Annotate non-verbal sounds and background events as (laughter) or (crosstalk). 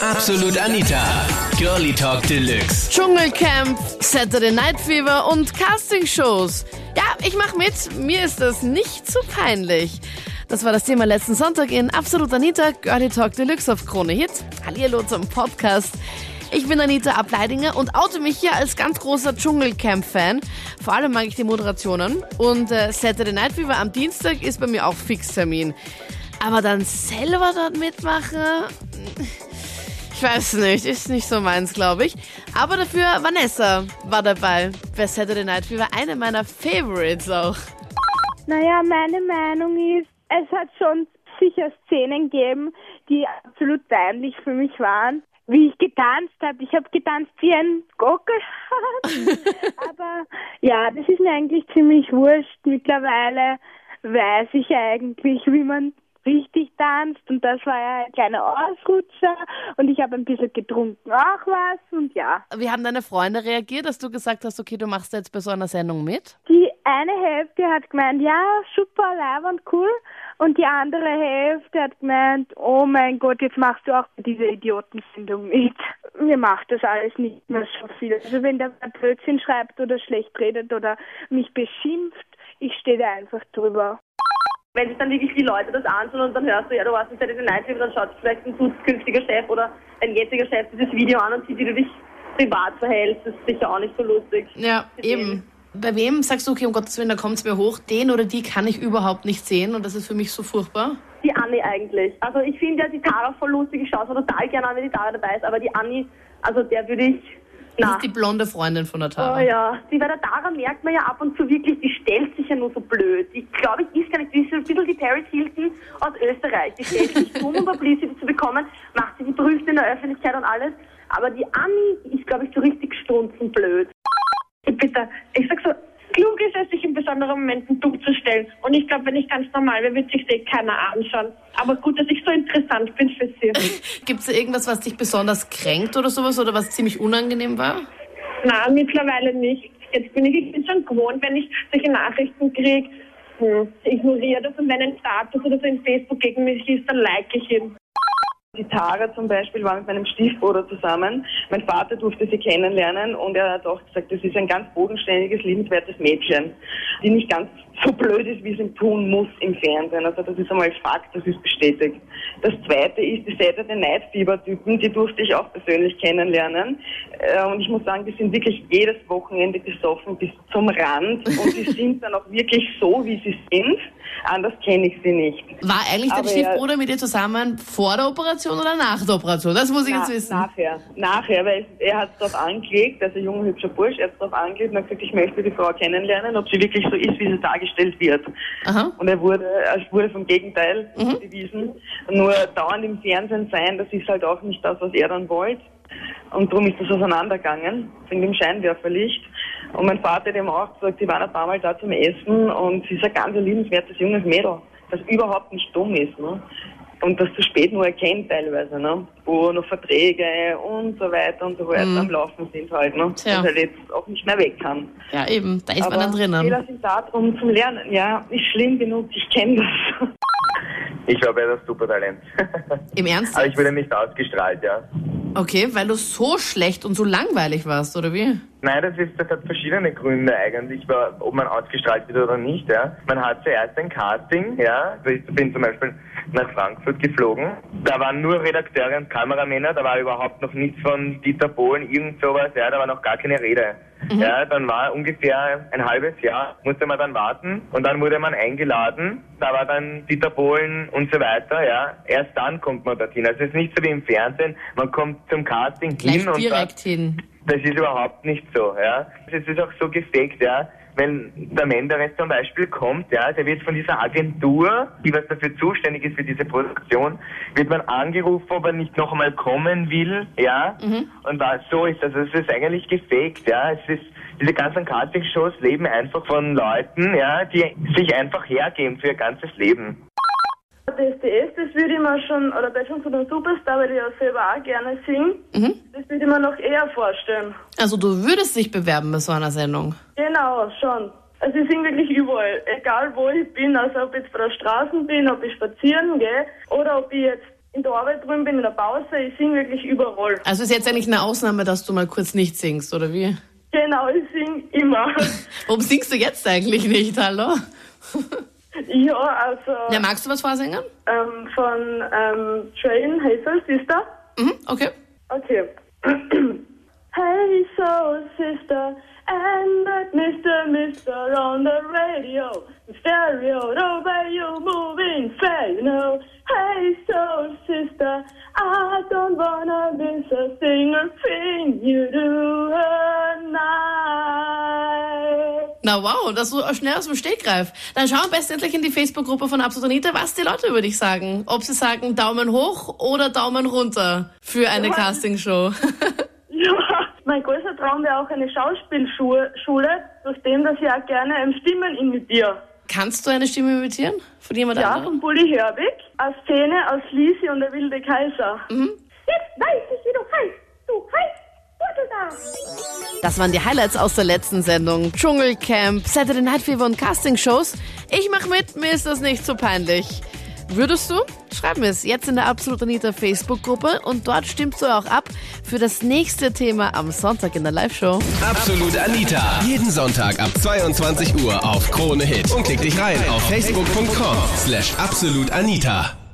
Absolut Anita. Girlie Talk Deluxe. Dschungelcamp, Saturday Night Fever und Castingshows. Ja, ich mach mit. Mir ist das nicht zu peinlich. Das war das Thema letzten Sonntag in Absolut Anita, Girlie Talk Deluxe auf Krone Hit. Hallihallo zum Podcast. Ich bin Anita Ableidinger und oute mich hier als ganz großer Dschungelcamp-Fan. Vor allem mag ich die Moderationen. Und äh, Saturday Night Fever am Dienstag ist bei mir auch Fixtermin. Aber dann selber dort mitmachen, ich weiß nicht, ist nicht so meins, glaube ich. Aber dafür Vanessa war dabei bei Saturday Night Fever, eine meiner Favorites auch. Naja, meine Meinung ist, es hat schon sicher Szenen gegeben, die absolut peinlich für mich waren. Wie ich getanzt habe. Ich habe getanzt wie ein Gockelhahn. (laughs) Aber ja, das ist mir eigentlich ziemlich wurscht. Mittlerweile weiß ich eigentlich, wie man richtig tanzt und das war ja ein kleiner Ausrutscher und ich habe ein bisschen getrunken auch was und ja. Wie haben deine Freunde reagiert, dass du gesagt hast, okay, du machst jetzt bei so einer Sendung mit? Die eine Hälfte hat gemeint, ja, super, und cool und die andere Hälfte hat gemeint, oh mein Gott, jetzt machst du auch bei dieser Idiotensendung mit. Mir macht das alles nicht mehr so viel. Also wenn der Blödsinn schreibt oder schlecht redet oder mich beschimpft, ich stehe da einfach drüber wenn sich dann wirklich die Leute das anschauen und dann hörst du, ja, du warst in Saturday Night Live, dann schaut vielleicht ein zukünftiger Chef oder ein jetziger Chef dieses Video an und sieht, wie du dich privat verhältst. Das ist sicher auch nicht so lustig. Ja, eben. Bei wem sagst du, okay, um Gottes Willen, da kommt es mir hoch, den oder die kann ich überhaupt nicht sehen und das ist für mich so furchtbar? Die Anni eigentlich. Also ich finde ja die Tara voll lustig, ich schaue es total gerne an, wenn die Tara dabei ist, aber die Anni, also der würde ich das ist die blonde Freundin von der Tara. Oh ja, die bei der Tara merkt man ja ab und zu wirklich, die stellt sich ja nur so blöd. Ich glaube, ich ist gar nicht, die ist ein bisschen die Paris Hilton aus Österreich. Die stellt sich dumm, um Publicity zu bekommen, macht sich die berühmt in der Öffentlichkeit und alles. Aber die Anni ist, glaube ich, so richtig strunzenblöd. Bitte, ich sag so, klug ist es, sich in besonderen Momenten durchzustellen. Und ich glaube, wenn ich ganz normal wäre, würde sich das keiner anschauen. Aber gut, dass ich so interessant bin für Sie. (laughs) Gibt es irgendwas, was dich besonders kränkt oder sowas oder was ziemlich unangenehm war? Nein, mittlerweile nicht. Jetzt bin ich, ich bin schon gewohnt, wenn ich solche Nachrichten kriege, hm, ignoriere das und wenn ein Status oder so in Facebook gegen mich ist, dann like ich ihn. Die Tara zum Beispiel war mit meinem Stiefbruder zusammen. Mein Vater durfte sie kennenlernen und er hat auch gesagt, das ist ein ganz bodenständiges, liebenswertes Mädchen, die nicht ganz so blöd ist, wie sie tun muss im Fernsehen. Also das ist einmal Fakt, das ist bestätigt. Das zweite ist die Saturday Night Fever Typen, die durfte ich auch persönlich kennenlernen. Äh, und ich muss sagen, die sind wirklich jedes Wochenende gesoffen bis zum Rand (laughs) und die sind dann auch wirklich so, wie sie sind. Anders kenne ich sie nicht. War eigentlich dein Stiefbruder mit dir zusammen vor der Operation oder nach der Operation? Das muss ich Na, jetzt wissen. Nachher. Nachher, weil er hat es darauf angelegt, also ein junger, hübscher Bursch, er hat es darauf angelegt und hat gesagt, ich möchte die Frau kennenlernen, ob sie wirklich so ist, wie sie dargestellt dargestellt wird. Aha. Und er wurde, es wurde vom Gegenteil mhm. bewiesen. Nur dauernd im Fernsehen sein, das ist halt auch nicht das, was er dann wollte. Und darum ist das auseinandergegangen, wegen dem Scheinwerferlicht. Und mein Vater hat ihm auch gesagt, sie waren ein paar Mal da zum Essen und sie ist ein ganz liebenswertes junges Mädel, das überhaupt nicht dumm ist. Ne? Und das zu spät nur erkennt teilweise, ne? wo noch Verträge und so weiter und so weiter mhm. am Laufen sind halt, ne? Tja. und halt jetzt auch nicht mehr weg kann. Ja eben, da ist Aber man dann drinnen. Fehler sind da drum zum Lernen, ja, ist schlimm genug, ich kenne das. Ich glaube, er ist das Supertalent. Im Ernst? Aber ich wurde nicht ausgestrahlt, ja. Okay, weil du so schlecht und so langweilig warst, oder wie? Nein, das, ist, das hat verschiedene Gründe eigentlich, ob man ausgestrahlt wird oder nicht. Ja. Man hat zuerst ein Casting, ja. Also ich bin zum Beispiel nach Frankfurt geflogen. Da waren nur Redakteure und Kameramänner, da war überhaupt noch nichts von Dieter Bohlen, irgend sowas, ja, da war noch gar keine Rede. Mhm. Ja, dann war ungefähr ein halbes Jahr, musste man dann warten und dann wurde man eingeladen. Da war dann Dieter Bohlen und so weiter, ja. Erst dann kommt man dorthin. Also es ist nicht so wie im Fernsehen, man kommt zum Casting Gleich hin und direkt hin. Das ist überhaupt nicht so, ja. Es ist auch so gefaked, ja wenn der Menderes zum Beispiel kommt, ja, der wird von dieser Agentur, die was dafür zuständig ist für diese Produktion, wird man angerufen, ob er nicht noch einmal kommen will, ja, mhm. und was so ist. Also es ist eigentlich gefaked, ja, es ist, diese ganzen Casting-Shows leben einfach von Leuten, ja, die sich einfach hergeben für ihr ganzes Leben. DSDS, das würde ich mir schon, oder Deutschland von der Superstar, weil ich ja selber auch gerne singe, mhm. das würde ich mir noch eher vorstellen. Also du würdest dich bewerben bei so einer Sendung? Genau, schon. Also ich singe wirklich überall, egal wo ich bin, also ob ich jetzt bei der Straße bin, ob ich spazieren gehe oder ob ich jetzt in der Arbeit drüben bin, in der Pause, ich singe wirklich überall. Also ist jetzt eigentlich eine Ausnahme, dass du mal kurz nicht singst, oder wie? Genau, ich singe immer. (laughs) Warum singst du jetzt eigentlich nicht, hallo? (laughs) ja, also Ja, magst du was vorsingen? ähm, von ähm, Train Hazel Sister. Mhm, okay. Okay. (clears throat) hey, soul sister, and that Mr. Mister on the radio, stereo, the way you moving, say, you know. Wow, das so schnell aus dem Stegreif. Dann schau am besten endlich in die Facebook-Gruppe von Absolut Anita, was die Leute über dich sagen. Ob sie sagen Daumen hoch oder Daumen runter für eine Ja. Castingshow. (laughs) Ja, mein größter Traum wäre auch eine Schauspielschule, Schule, durch den, dass ich auch gerne Stimmen imitiere. Kannst du eine Stimme imitieren? Von jemand Ja, anderem? von Bulli Herbig, eine Szene aus Lisi und der wilde Kaiser. Mhm. Jetzt weiß ich, wie du heißt. Du heißt Butteldach. Das waren die Highlights aus der letzten Sendung. Dschungelcamp, Saturday Night Fever und Castingshows. Ich mach mit, mir ist das nicht so peinlich. Würdest du? Schreib mir es jetzt in der Absolut Anita Facebook-Gruppe und dort stimmst du auch ab für das nächste Thema am Sonntag in der Live-Show. Absolut Anita. Jeden Sonntag ab 22 Uhr auf Krone Hit. Und klick dich rein auf facebook.com slash absolutanita.